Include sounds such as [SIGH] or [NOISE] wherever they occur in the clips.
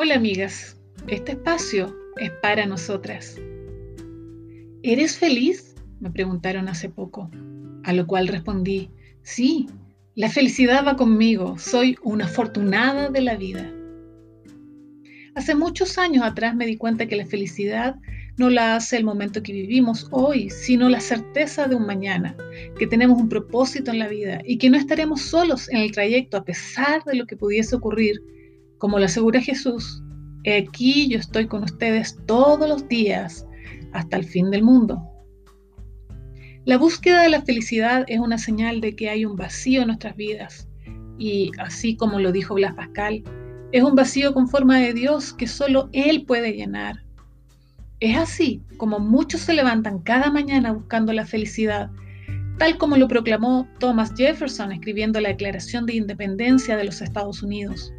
Hola amigas, este espacio es para nosotras. ¿Eres feliz? Me preguntaron hace poco, a lo cual respondí, sí, la felicidad va conmigo, soy una afortunada de la vida. Hace muchos años atrás me di cuenta que la felicidad no la hace el momento que vivimos hoy, sino la certeza de un mañana, que tenemos un propósito en la vida y que no estaremos solos en el trayecto a pesar de lo que pudiese ocurrir, como lo asegura Jesús. Aquí yo estoy con ustedes todos los días hasta el fin del mundo. La búsqueda de la felicidad es una señal de que hay un vacío en nuestras vidas y así como lo dijo Blas Pascal, es un vacío con forma de Dios que solo Él puede llenar. Es así como muchos se levantan cada mañana buscando la felicidad, tal como lo proclamó Thomas Jefferson escribiendo la Declaración de Independencia de los Estados Unidos.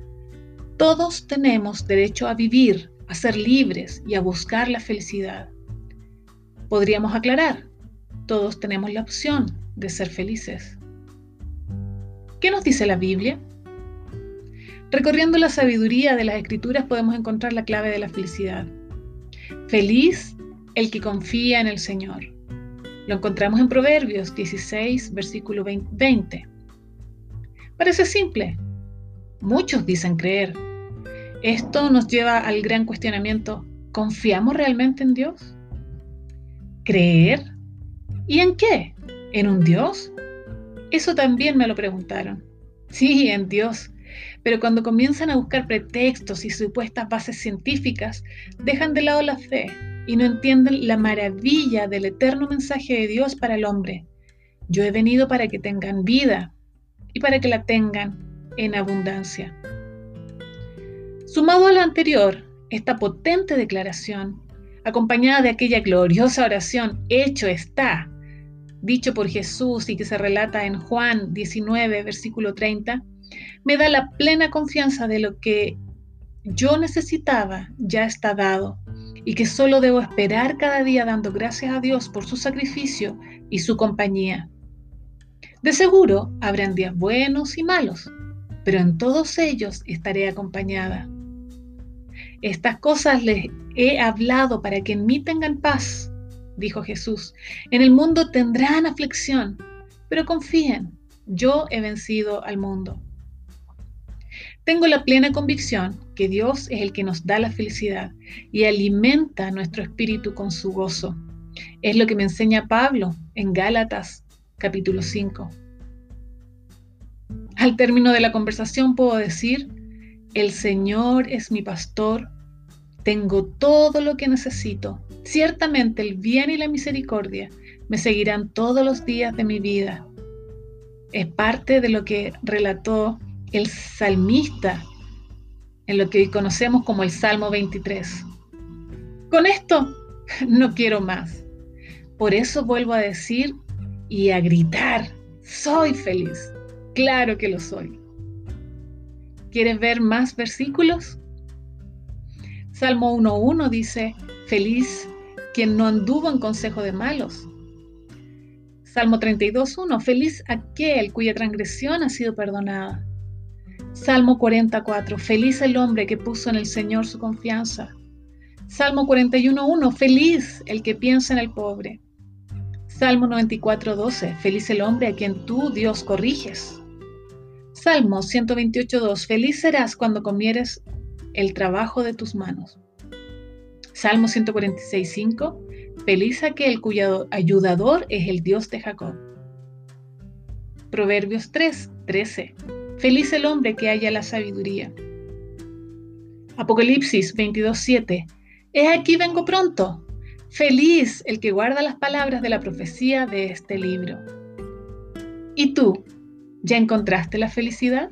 Todos tenemos derecho a vivir, a ser libres y a buscar la felicidad. Podríamos aclarar, todos tenemos la opción de ser felices. ¿Qué nos dice la Biblia? Recorriendo la sabiduría de las escrituras podemos encontrar la clave de la felicidad. Feliz el que confía en el Señor. Lo encontramos en Proverbios 16, versículo 20. Parece simple. Muchos dicen creer. Esto nos lleva al gran cuestionamiento. ¿Confiamos realmente en Dios? ¿Creer? ¿Y en qué? ¿En un Dios? Eso también me lo preguntaron. Sí, en Dios. Pero cuando comienzan a buscar pretextos y supuestas bases científicas, dejan de lado la fe y no entienden la maravilla del eterno mensaje de Dios para el hombre. Yo he venido para que tengan vida y para que la tengan en abundancia. Sumado a lo anterior, esta potente declaración, acompañada de aquella gloriosa oración, hecho está, dicho por Jesús y que se relata en Juan 19, versículo 30, me da la plena confianza de lo que yo necesitaba ya está dado y que solo debo esperar cada día dando gracias a Dios por su sacrificio y su compañía. De seguro habrán días buenos y malos, pero en todos ellos estaré acompañada. Estas cosas les he hablado para que en mí tengan paz, dijo Jesús. En el mundo tendrán aflicción, pero confíen, yo he vencido al mundo. Tengo la plena convicción que Dios es el que nos da la felicidad y alimenta nuestro espíritu con su gozo. Es lo que me enseña Pablo en Gálatas capítulo 5. Al término de la conversación puedo decir, el Señor es mi pastor, tengo todo lo que necesito. Ciertamente el bien y la misericordia me seguirán todos los días de mi vida. Es parte de lo que relató el salmista en lo que conocemos como el Salmo 23. Con esto [LAUGHS] no quiero más. Por eso vuelvo a decir y a gritar, soy feliz. Claro que lo soy. ¿Quieres ver más versículos? Salmo 1.1 dice, feliz quien no anduvo en consejo de malos. Salmo 32.1, feliz aquel cuya transgresión ha sido perdonada. Salmo 44. Feliz el hombre que puso en el Señor su confianza. Salmo 41.1. Feliz el que piensa en el pobre. Salmo 94.12. Feliz el hombre a quien tú, Dios, corriges. Salmo 128.2. Feliz serás cuando comieres el trabajo de tus manos. Salmo 146.5. Feliz aquel cuyo ayudador es el Dios de Jacob. Proverbios 3.13. Feliz el hombre que haya la sabiduría. Apocalipsis 22:7. He aquí vengo pronto. Feliz el que guarda las palabras de la profecía de este libro. ¿Y tú? ¿Ya encontraste la felicidad?